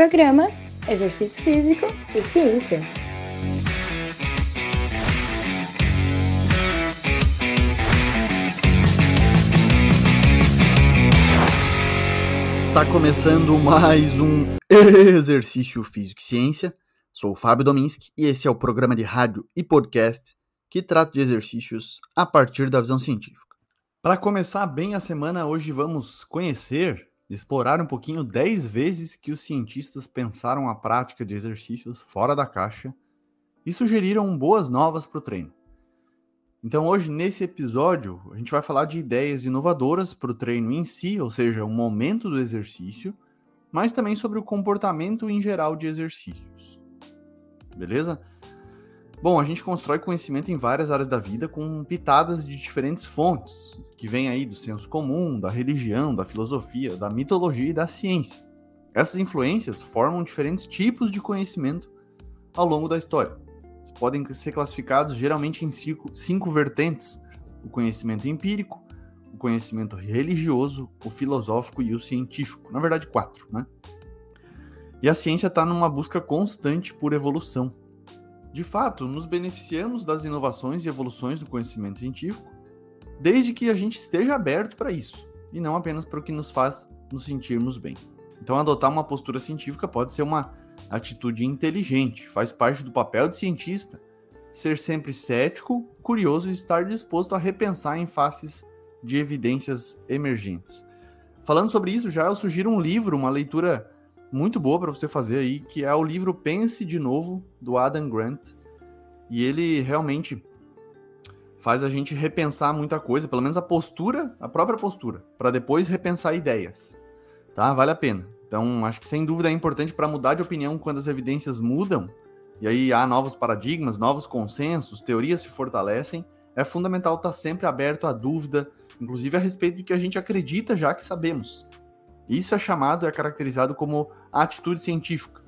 Programa Exercício Físico e Ciência. Está começando mais um Exercício Físico e Ciência. Sou o Fábio Dominski e esse é o programa de rádio e podcast que trata de exercícios a partir da visão científica. Para começar bem a semana, hoje vamos conhecer, explorar um pouquinho 10 vezes que os cientistas pensaram a prática de exercícios fora da caixa e sugeriram boas novas para o treino. Então, hoje, nesse episódio, a gente vai falar de ideias inovadoras para o treino em si, ou seja, o momento do exercício, mas também sobre o comportamento em geral de exercícios. Beleza? Bom, a gente constrói conhecimento em várias áreas da vida com pitadas de diferentes fontes, que vêm aí do senso comum, da religião, da filosofia, da mitologia e da ciência. Essas influências formam diferentes tipos de conhecimento ao longo da história podem ser classificados geralmente em cinco, cinco vertentes: o conhecimento empírico, o conhecimento religioso, o filosófico e o científico. Na verdade, quatro, né? E a ciência está numa busca constante por evolução. De fato, nos beneficiamos das inovações e evoluções do conhecimento científico, desde que a gente esteja aberto para isso, e não apenas para o que nos faz nos sentirmos bem. Então, adotar uma postura científica pode ser uma atitude inteligente, faz parte do papel de cientista ser sempre cético, curioso e estar disposto a repensar em faces de evidências emergentes. Falando sobre isso, já eu sugiro um livro, uma leitura muito boa para você fazer aí, que é o livro Pense de Novo, do Adam Grant. E ele realmente faz a gente repensar muita coisa, pelo menos a postura, a própria postura, para depois repensar ideias. Tá? Vale a pena. Então, acho que sem dúvida é importante para mudar de opinião quando as evidências mudam, e aí há novos paradigmas, novos consensos, teorias se fortalecem, é fundamental estar sempre aberto à dúvida, inclusive a respeito do que a gente acredita já que sabemos. Isso é chamado, é caracterizado como atitude científica.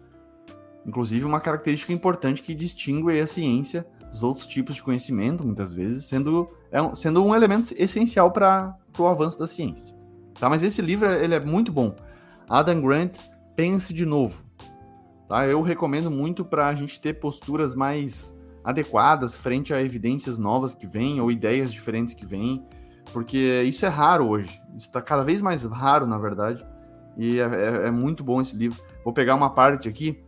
Inclusive, uma característica importante que distingue a ciência dos outros tipos de conhecimento, muitas vezes, sendo, é um, sendo um elemento essencial para o avanço da ciência. Tá? Mas esse livro ele é muito bom. Adam Grant, pense de novo. Tá? Eu recomendo muito para a gente ter posturas mais adequadas frente a evidências novas que vêm ou ideias diferentes que vêm, porque isso é raro hoje. Isso está cada vez mais raro, na verdade, e é, é, é, muito bom esse livro. Vou pegar uma parte aqui,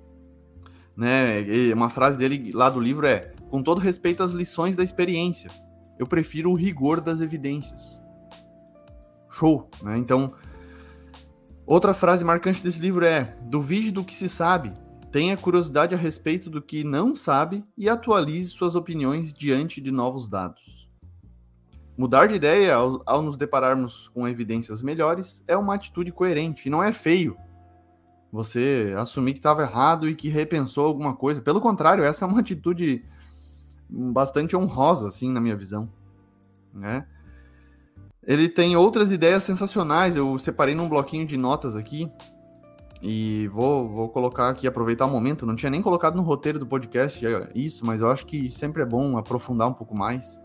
né? Uma frase dele lá do livro é: com todo respeito às lições da experiência, eu prefiro o rigor das evidências. Show, né? Então Outra frase marcante desse livro é: duvide do que se sabe, tenha curiosidade a respeito do que não sabe e atualize suas opiniões diante de novos dados. Mudar de ideia ao, ao nos depararmos com evidências melhores é uma atitude coerente e não é feio. Você assumir que estava errado e que repensou alguma coisa. Pelo contrário, essa é uma atitude bastante honrosa, assim, na minha visão. Né? Ele tem outras ideias sensacionais. Eu separei num bloquinho de notas aqui. E vou, vou colocar aqui, aproveitar o momento. Não tinha nem colocado no roteiro do podcast isso, mas eu acho que sempre é bom aprofundar um pouco mais.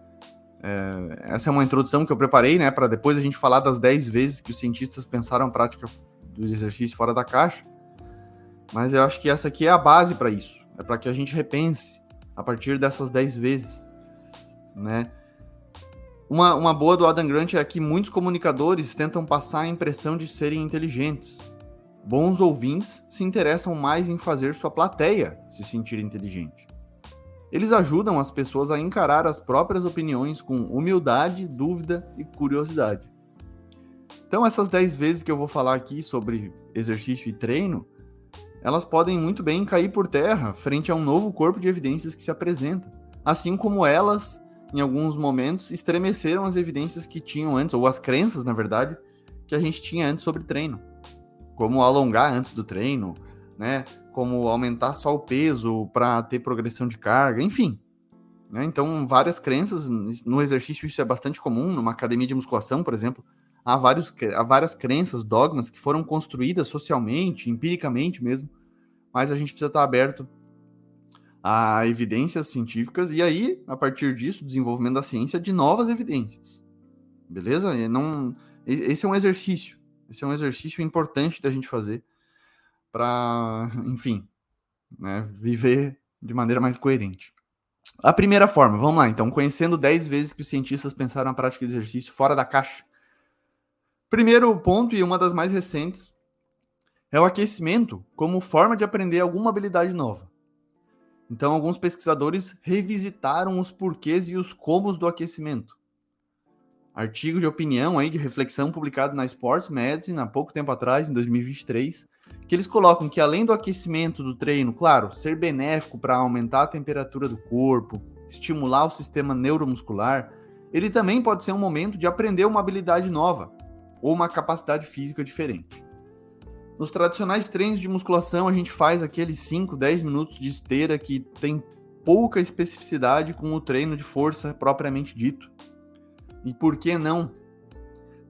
É, essa é uma introdução que eu preparei, né, para depois a gente falar das 10 vezes que os cientistas pensaram a prática do exercício fora da caixa. Mas eu acho que essa aqui é a base para isso. É para que a gente repense a partir dessas 10 vezes, né? Uma, uma boa do Adam Grant é que muitos comunicadores tentam passar a impressão de serem inteligentes. Bons ouvintes se interessam mais em fazer sua plateia se sentir inteligente. Eles ajudam as pessoas a encarar as próprias opiniões com humildade, dúvida e curiosidade. Então, essas 10 vezes que eu vou falar aqui sobre exercício e treino, elas podem muito bem cair por terra frente a um novo corpo de evidências que se apresenta, assim como elas em alguns momentos, estremeceram as evidências que tinham antes, ou as crenças, na verdade, que a gente tinha antes sobre treino. Como alongar antes do treino, né? Como aumentar só o peso para ter progressão de carga, enfim. Né? Então, várias crenças, no exercício isso é bastante comum, numa academia de musculação, por exemplo, há, vários, há várias crenças, dogmas que foram construídas socialmente, empiricamente mesmo, mas a gente precisa estar aberto a evidências científicas e aí, a partir disso, desenvolvimento da ciência de novas evidências. Beleza? E não, esse é um exercício. Esse é um exercício importante da gente fazer para, enfim, né, viver de maneira mais coerente. A primeira forma, vamos lá, então, conhecendo 10 vezes que os cientistas pensaram na prática de exercício fora da caixa. Primeiro ponto, e uma das mais recentes, é o aquecimento como forma de aprender alguma habilidade nova. Então, alguns pesquisadores revisitaram os porquês e os comos do aquecimento. Artigo de opinião aí de reflexão publicado na Sports Medicine há pouco tempo atrás, em 2023, que eles colocam que além do aquecimento do treino, claro, ser benéfico para aumentar a temperatura do corpo, estimular o sistema neuromuscular, ele também pode ser um momento de aprender uma habilidade nova ou uma capacidade física diferente. Nos tradicionais treinos de musculação, a gente faz aqueles 5, 10 minutos de esteira que tem pouca especificidade com o treino de força propriamente dito. E por que não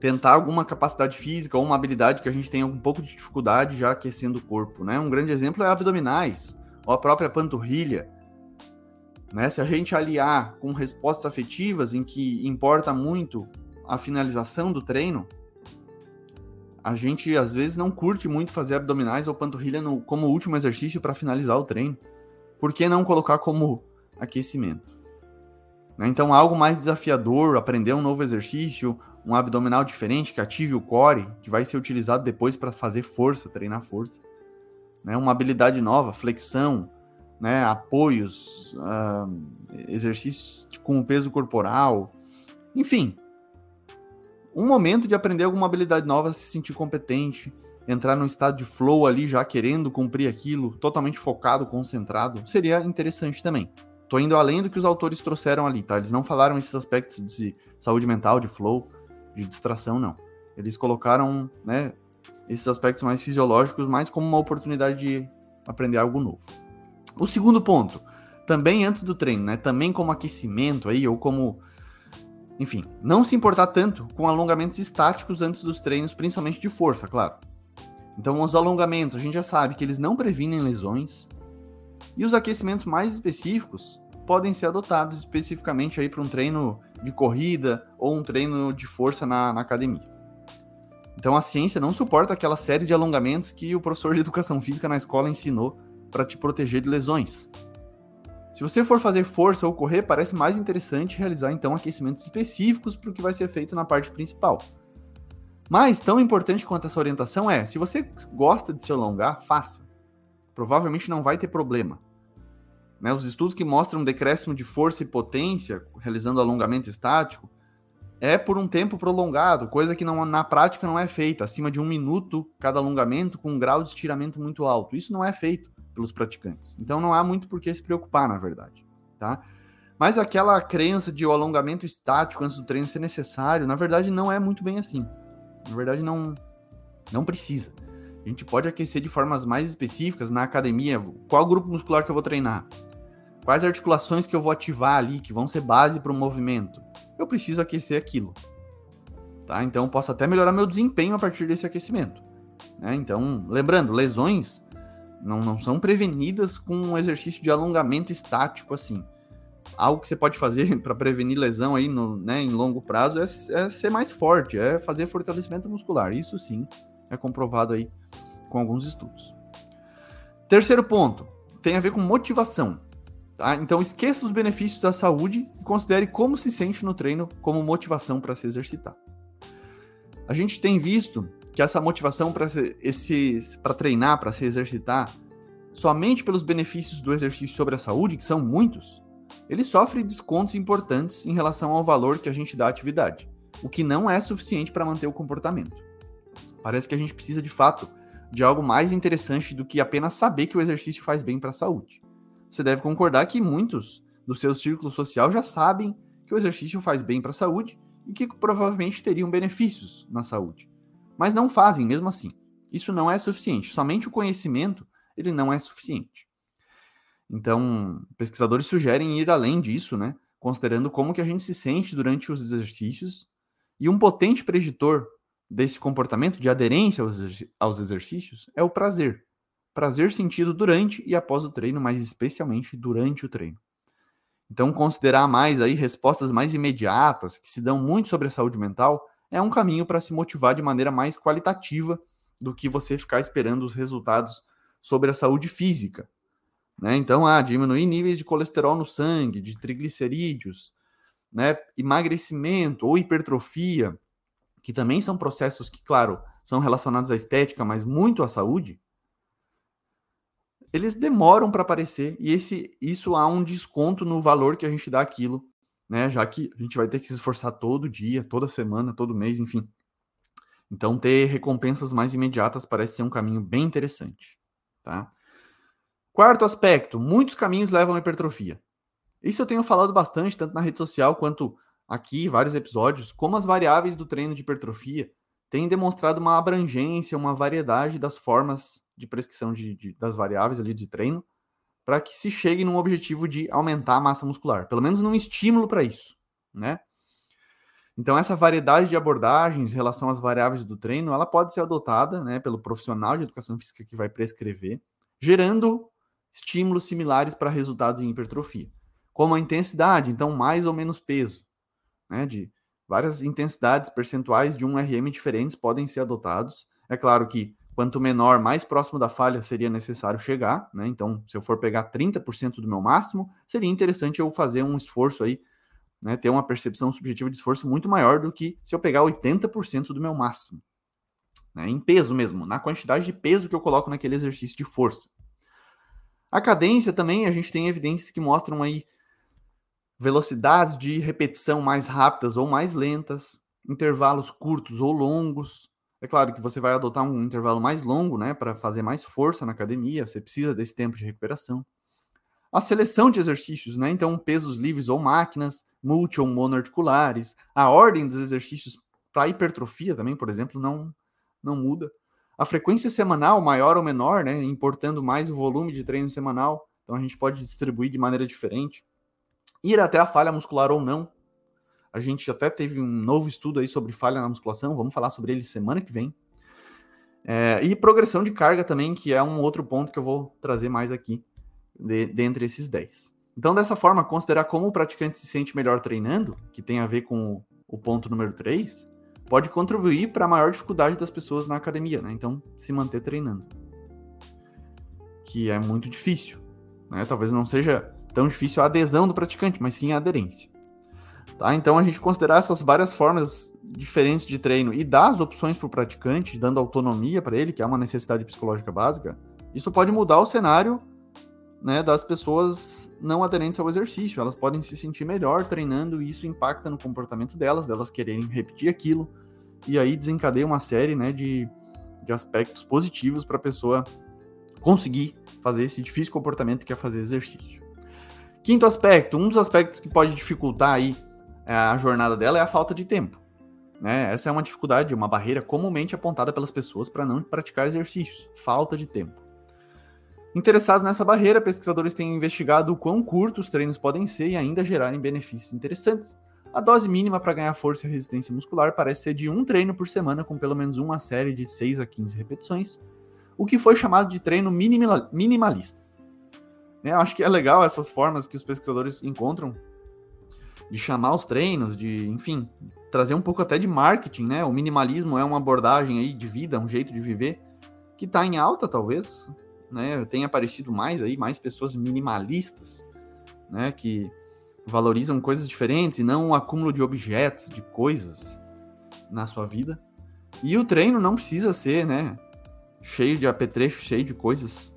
tentar alguma capacidade física ou uma habilidade que a gente tenha um pouco de dificuldade já aquecendo o corpo, né? Um grande exemplo é abdominais ou a própria panturrilha. Né? Se a gente aliar com respostas afetivas em que importa muito a finalização do treino, a gente às vezes não curte muito fazer abdominais ou panturrilha no, como último exercício para finalizar o treino. Por que não colocar como aquecimento? Né? Então, algo mais desafiador, aprender um novo exercício, um abdominal diferente que ative o core, que vai ser utilizado depois para fazer força, treinar força. Né? Uma habilidade nova, flexão, né? apoios, uh, exercícios com o peso corporal, enfim. Um momento de aprender alguma habilidade nova, se sentir competente, entrar num estado de flow ali, já querendo cumprir aquilo, totalmente focado, concentrado, seria interessante também. Tô indo além do que os autores trouxeram ali, tá? Eles não falaram esses aspectos de saúde mental, de flow, de distração, não. Eles colocaram, né, esses aspectos mais fisiológicos mais como uma oportunidade de aprender algo novo. O segundo ponto, também antes do treino, né, também como aquecimento aí ou como enfim, não se importar tanto com alongamentos estáticos antes dos treinos, principalmente de força, claro. Então, os alongamentos, a gente já sabe que eles não previnem lesões. E os aquecimentos mais específicos podem ser adotados especificamente aí para um treino de corrida ou um treino de força na, na academia. Então a ciência não suporta aquela série de alongamentos que o professor de educação física na escola ensinou para te proteger de lesões. Se você for fazer força ou correr, parece mais interessante realizar então aquecimentos específicos para o que vai ser feito na parte principal. Mas tão importante quanto essa orientação é, se você gosta de se alongar, faça. Provavelmente não vai ter problema. Né, os estudos que mostram um decréscimo de força e potência realizando alongamento estático é por um tempo prolongado, coisa que não, na prática não é feita, acima de um minuto cada alongamento com um grau de estiramento muito alto. Isso não é feito pelos praticantes. Então não há muito por que se preocupar, na verdade. Tá? Mas aquela crença de o alongamento estático antes do treino ser necessário, na verdade não é muito bem assim. Na verdade não, não precisa. A gente pode aquecer de formas mais específicas na academia. Qual grupo muscular que eu vou treinar? Quais articulações que eu vou ativar ali, que vão ser base para o movimento? Eu preciso aquecer aquilo. Tá? Então, posso até melhorar meu desempenho a partir desse aquecimento. Né? Então, lembrando, lesões não, não são prevenidas com um exercício de alongamento estático assim. Algo que você pode fazer para prevenir lesão aí no, né, em longo prazo é, é ser mais forte, é fazer fortalecimento muscular. Isso sim é comprovado aí com alguns estudos. Terceiro ponto, tem a ver com motivação. Tá? Então esqueça os benefícios da saúde e considere como se sente no treino como motivação para se exercitar. A gente tem visto que essa motivação para para treinar, para se exercitar, somente pelos benefícios do exercício sobre a saúde, que são muitos, ele sofre descontos importantes em relação ao valor que a gente dá à atividade, o que não é suficiente para manter o comportamento. Parece que a gente precisa de fato de algo mais interessante do que apenas saber que o exercício faz bem para a saúde você deve concordar que muitos do seu círculo social já sabem que o exercício faz bem para a saúde e que provavelmente teriam benefícios na saúde, mas não fazem mesmo assim. Isso não é suficiente. Somente o conhecimento ele não é suficiente. Então, pesquisadores sugerem ir além disso, né? Considerando como que a gente se sente durante os exercícios e um potente preditor desse comportamento de aderência aos exercícios é o prazer prazer sentido durante e após o treino, mas especialmente durante o treino. Então, considerar mais aí respostas mais imediatas, que se dão muito sobre a saúde mental, é um caminho para se motivar de maneira mais qualitativa do que você ficar esperando os resultados sobre a saúde física. Né? Então, ah, diminuir níveis de colesterol no sangue, de triglicerídeos, né? emagrecimento ou hipertrofia, que também são processos que, claro, são relacionados à estética, mas muito à saúde, eles demoram para aparecer e esse, isso há um desconto no valor que a gente dá aquilo, né? Já que a gente vai ter que se esforçar todo dia, toda semana, todo mês, enfim. Então, ter recompensas mais imediatas parece ser um caminho bem interessante, tá? Quarto aspecto, muitos caminhos levam à hipertrofia. Isso eu tenho falado bastante, tanto na rede social quanto aqui, vários episódios, como as variáveis do treino de hipertrofia têm demonstrado uma abrangência, uma variedade das formas de prescrição de, de, das variáveis ali de treino, para que se chegue num objetivo de aumentar a massa muscular, pelo menos num estímulo para isso, né? Então essa variedade de abordagens em relação às variáveis do treino, ela pode ser adotada, né, pelo profissional de educação física que vai prescrever, gerando estímulos similares para resultados em hipertrofia, como a intensidade, então mais ou menos peso, né, de várias intensidades percentuais de um RM diferentes podem ser adotados. É claro que Quanto menor, mais próximo da falha seria necessário chegar, né? Então, se eu for pegar 30% do meu máximo, seria interessante eu fazer um esforço aí, né? Ter uma percepção subjetiva de esforço muito maior do que se eu pegar 80% do meu máximo. Né? Em peso mesmo, na quantidade de peso que eu coloco naquele exercício de força. A cadência também, a gente tem evidências que mostram aí velocidades de repetição mais rápidas ou mais lentas, intervalos curtos ou longos, é claro que você vai adotar um intervalo mais longo, né, para fazer mais força na academia, você precisa desse tempo de recuperação. A seleção de exercícios, né, então pesos livres ou máquinas, multi ou monoarticulares, a ordem dos exercícios para hipertrofia também, por exemplo, não não muda. A frequência semanal, maior ou menor, né, importando mais o volume de treino semanal, então a gente pode distribuir de maneira diferente. Ir até a falha muscular ou não, a gente até teve um novo estudo aí sobre falha na musculação, vamos falar sobre ele semana que vem. É, e progressão de carga também, que é um outro ponto que eu vou trazer mais aqui, de, dentre esses 10. Então, dessa forma, considerar como o praticante se sente melhor treinando, que tem a ver com o, ponto número 3, pode contribuir para a maior dificuldade das pessoas na academia, né? Então, se manter treinando. Que é muito difícil. Né? Talvez não seja tão difícil a adesão do praticante, mas sim a aderência. Tá? Então, a gente considerar essas várias formas diferentes de treino e dar as opções para o praticante, dando autonomia para ele, que é uma necessidade psicológica básica, isso pode mudar o cenário né, das pessoas não aderentes ao exercício. Elas podem se sentir melhor treinando e isso impacta no comportamento delas, delas quererem repetir aquilo, e aí desencadeia uma série né, de, de aspectos positivos para a pessoa conseguir fazer esse difícil comportamento que é fazer exercício. Quinto aspecto, um dos aspectos que pode dificultar aí a jornada dela é a falta de tempo. Né? Essa é uma dificuldade, uma barreira comumente apontada pelas pessoas para não praticar exercícios, falta de tempo. Interessados nessa barreira, pesquisadores têm investigado o quão curtos os treinos podem ser e ainda gerarem benefícios interessantes. A dose mínima para ganhar força e resistência muscular parece ser de um treino por semana com pelo menos uma série de 6 a 15 repetições, o que foi chamado de treino minimalista. Eu acho que é legal essas formas que os pesquisadores encontram de chamar os treinos, de, enfim, trazer um pouco até de marketing, né? O minimalismo é uma abordagem aí de vida, um jeito de viver que está em alta, talvez, né? Tem aparecido mais aí, mais pessoas minimalistas, né? Que valorizam coisas diferentes e não o acúmulo de objetos, de coisas na sua vida. E o treino não precisa ser, né? Cheio de apetrecho, cheio de coisas.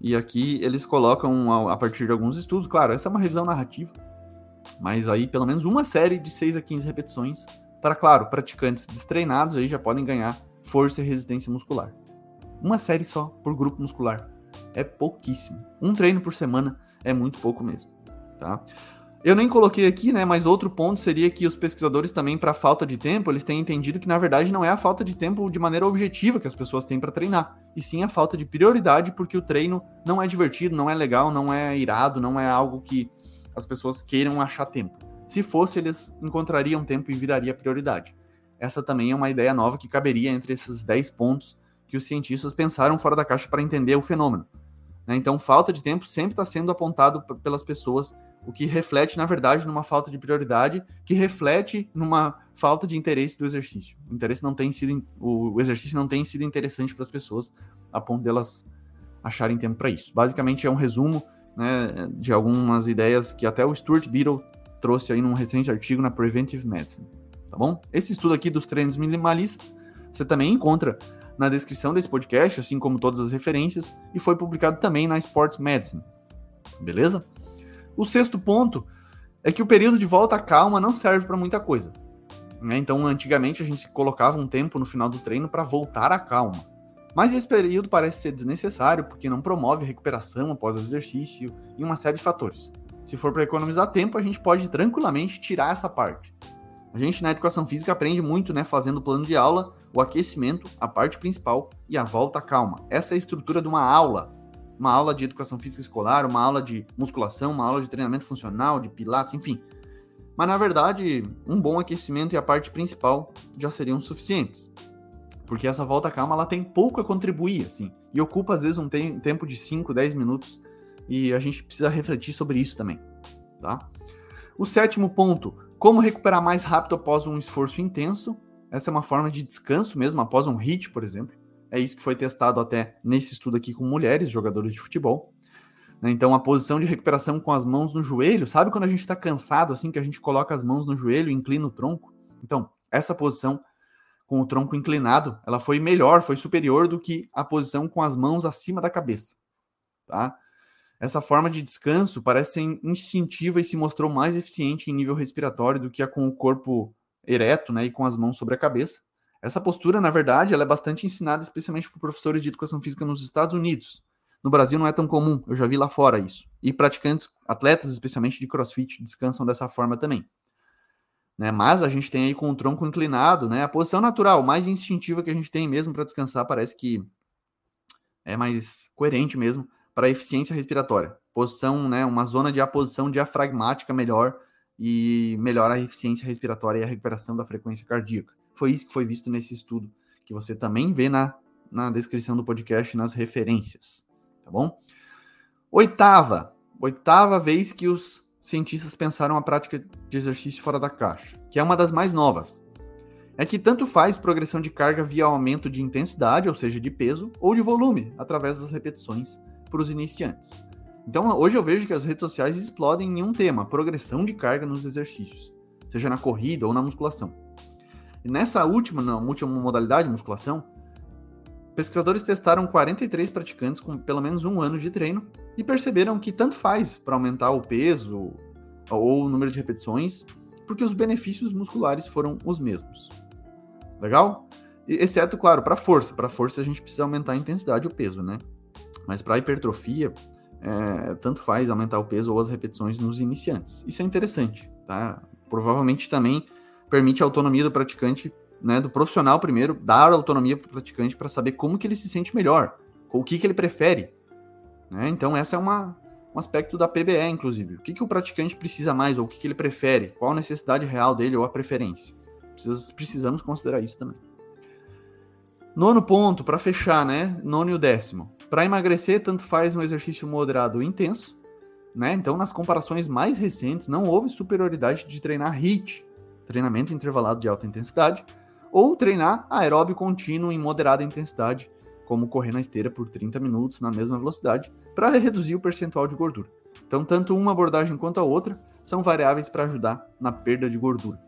E aqui eles colocam, a partir de alguns estudos, claro, essa é uma revisão narrativa, mas aí, pelo menos uma série de 6 a 15 repetições para, claro, praticantes destreinados aí já podem ganhar força e resistência muscular. Uma série só por grupo muscular. É pouquíssimo. Um treino por semana é muito pouco mesmo, tá? Eu nem coloquei aqui, né, mas outro ponto seria que os pesquisadores também para falta de tempo, eles têm entendido que na verdade não é a falta de tempo de maneira objetiva que as pessoas têm para treinar, e sim a falta de prioridade porque o treino não é divertido, não é legal, não é irado, não é algo que as pessoas queiram achar tempo. Se fosse, eles encontrariam tempo e viraria prioridade. Essa também é uma ideia nova que caberia entre esses 10 pontos que os cientistas pensaram fora da caixa para entender o fenômeno. Né? Então, falta de tempo sempre está sendo apontado pelas pessoas, o que reflete, na verdade, numa falta de prioridade, que reflete numa falta de interesse do exercício. O interesse não tem sido, o exercício não tem sido interessante para as pessoas, a ponto delas acharem tempo para isso. Basicamente é um resumo né, de algumas ideias que até o Stuart Beadle trouxe aí num recente artigo na Preventive Medicine, tá bom? Esse estudo aqui dos treinos minimalistas você também encontra na descrição desse podcast, assim como todas as referências, e foi publicado também na Sports Medicine. Beleza? O sexto ponto é que o período de volta à calma não serve para muita coisa. Né? Então, antigamente a gente colocava um tempo no final do treino para voltar à calma. Mas esse período parece ser desnecessário porque não promove recuperação após o exercício e uma série de fatores. Se for para economizar tempo, a gente pode tranquilamente tirar essa parte. A gente na educação física aprende muito, né, fazendo o plano de aula, o aquecimento, a parte principal e a volta calma. Essa é a estrutura de uma aula. Uma aula de educação física escolar, uma aula de musculação, uma aula de treinamento funcional, de pilates, enfim. Mas na verdade, um bom aquecimento e a parte principal já seriam suficientes. Porque essa volta calma ela tem pouco a contribuir, assim, e ocupa às vezes um te tempo de 5, 10 minutos, e a gente precisa refletir sobre isso também, tá? O sétimo ponto, como recuperar mais rápido após um esforço intenso? Essa é uma forma de descanso mesmo, após um hit, por exemplo. É isso que foi testado até nesse estudo aqui com mulheres, jogadores de futebol. Né? Então, a posição de recuperação com as mãos no joelho, sabe quando a gente está cansado, assim, que a gente coloca as mãos no joelho e inclina o tronco? Então, essa posição com o tronco inclinado, ela foi melhor, foi superior do que a posição com as mãos acima da cabeça, tá? Essa forma de descanso parece ser instintiva e se mostrou mais eficiente em nível respiratório do que a com o corpo ereto né, e com as mãos sobre a cabeça. Essa postura, na verdade, ela é bastante ensinada especialmente por professores de educação física nos Estados Unidos. No Brasil não é tão comum, eu já vi lá fora isso. E praticantes, atletas especialmente de crossfit, descansam dessa forma também. Né, mas a gente tem aí com o tronco inclinado, né, a posição natural, mais instintiva que a gente tem mesmo para descansar, parece que é mais coerente mesmo para eficiência respiratória. Posição, né, uma zona de aposição diafragmática melhor e melhora a eficiência respiratória e a recuperação da frequência cardíaca. Foi isso que foi visto nesse estudo, que você também vê na, na descrição do podcast, nas referências, tá bom? Oitava, oitava vez que os cientistas pensaram a prática de exercício fora da caixa, que é uma das mais novas. É que tanto faz progressão de carga via aumento de intensidade, ou seja, de peso, ou de volume, através das repetições para os iniciantes. Então, hoje eu vejo que as redes sociais explodem em um tema: progressão de carga nos exercícios, seja na corrida ou na musculação. E nessa última, na última modalidade, musculação, pesquisadores testaram 43 praticantes com pelo menos um ano de treino e perceberam que tanto faz para aumentar o peso ou o número de repetições, porque os benefícios musculares foram os mesmos. Legal? Exceto, claro, para força. Para força a gente precisa aumentar a intensidade e o peso, né? Mas para hipertrofia, é, tanto faz aumentar o peso ou as repetições nos iniciantes. Isso é interessante, tá? Provavelmente também permite a autonomia do praticante, né, do profissional primeiro, dar autonomia para o praticante para saber como que ele se sente melhor, o que, que ele prefere. Né? Então, essa é uma, um aspecto da PBE, inclusive. O que, que o praticante precisa mais, ou o que, que ele prefere, qual a necessidade real dele ou a preferência. precisamos considerar isso também. Nono ponto, para fechar, né? Nono e o décimo. Para emagrecer, tanto faz um exercício moderado ou intenso, né? Então, nas comparações mais recentes, não houve superioridade de treinar HIIT, treinamento intervalado de alta intensidade, ou treinar aeróbio contínuo em moderada intensidade, como correr na esteira por 30 minutos na mesma velocidade, para reduzir o percentual de gordura. Então, tanto uma abordagem quanto a outra são variáveis para ajudar na perda de gordura.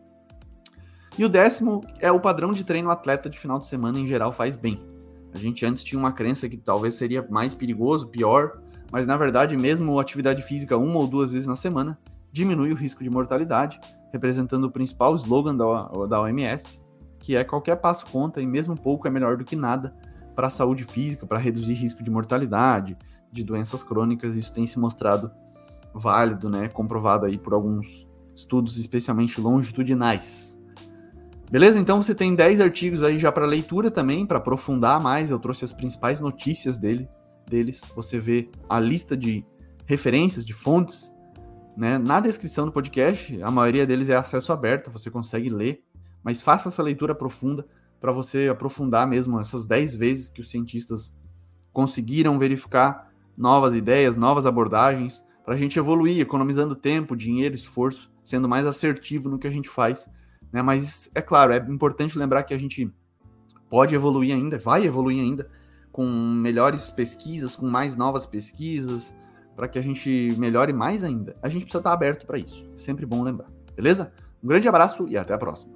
E o décimo é o padrão de treino atleta de final de semana em geral faz bem. A gente antes tinha uma crença que talvez seria mais perigoso, pior, mas na verdade, mesmo atividade física uma ou duas vezes na semana diminui o risco de mortalidade, representando o principal slogan da, da OMS, que é qualquer passo conta e mesmo pouco é melhor do que nada para a saúde física, para reduzir risco de mortalidade, de doenças crônicas. Isso tem se mostrado válido, né, comprovado aí por alguns estudos especialmente longitudinais. Beleza? Então você tem 10 artigos aí já para leitura também, para aprofundar mais. Eu trouxe as principais notícias dele, deles. Você vê a lista de referências, de fontes, né? Na descrição do podcast, a maioria deles é acesso aberto, você consegue ler, mas faça essa leitura profunda para você aprofundar mesmo essas 10 vezes que os cientistas conseguiram verificar novas ideias, novas abordagens, para a gente evoluir, economizando tempo, dinheiro, esforço, sendo mais assertivo no que a gente faz. Né? Mas é claro, é importante lembrar que a gente pode evoluir ainda, vai evoluir ainda, com melhores pesquisas, com mais novas pesquisas, para que a gente melhore mais ainda. A gente precisa estar aberto para isso. É sempre bom lembrar. Beleza? Um grande abraço e até a próxima.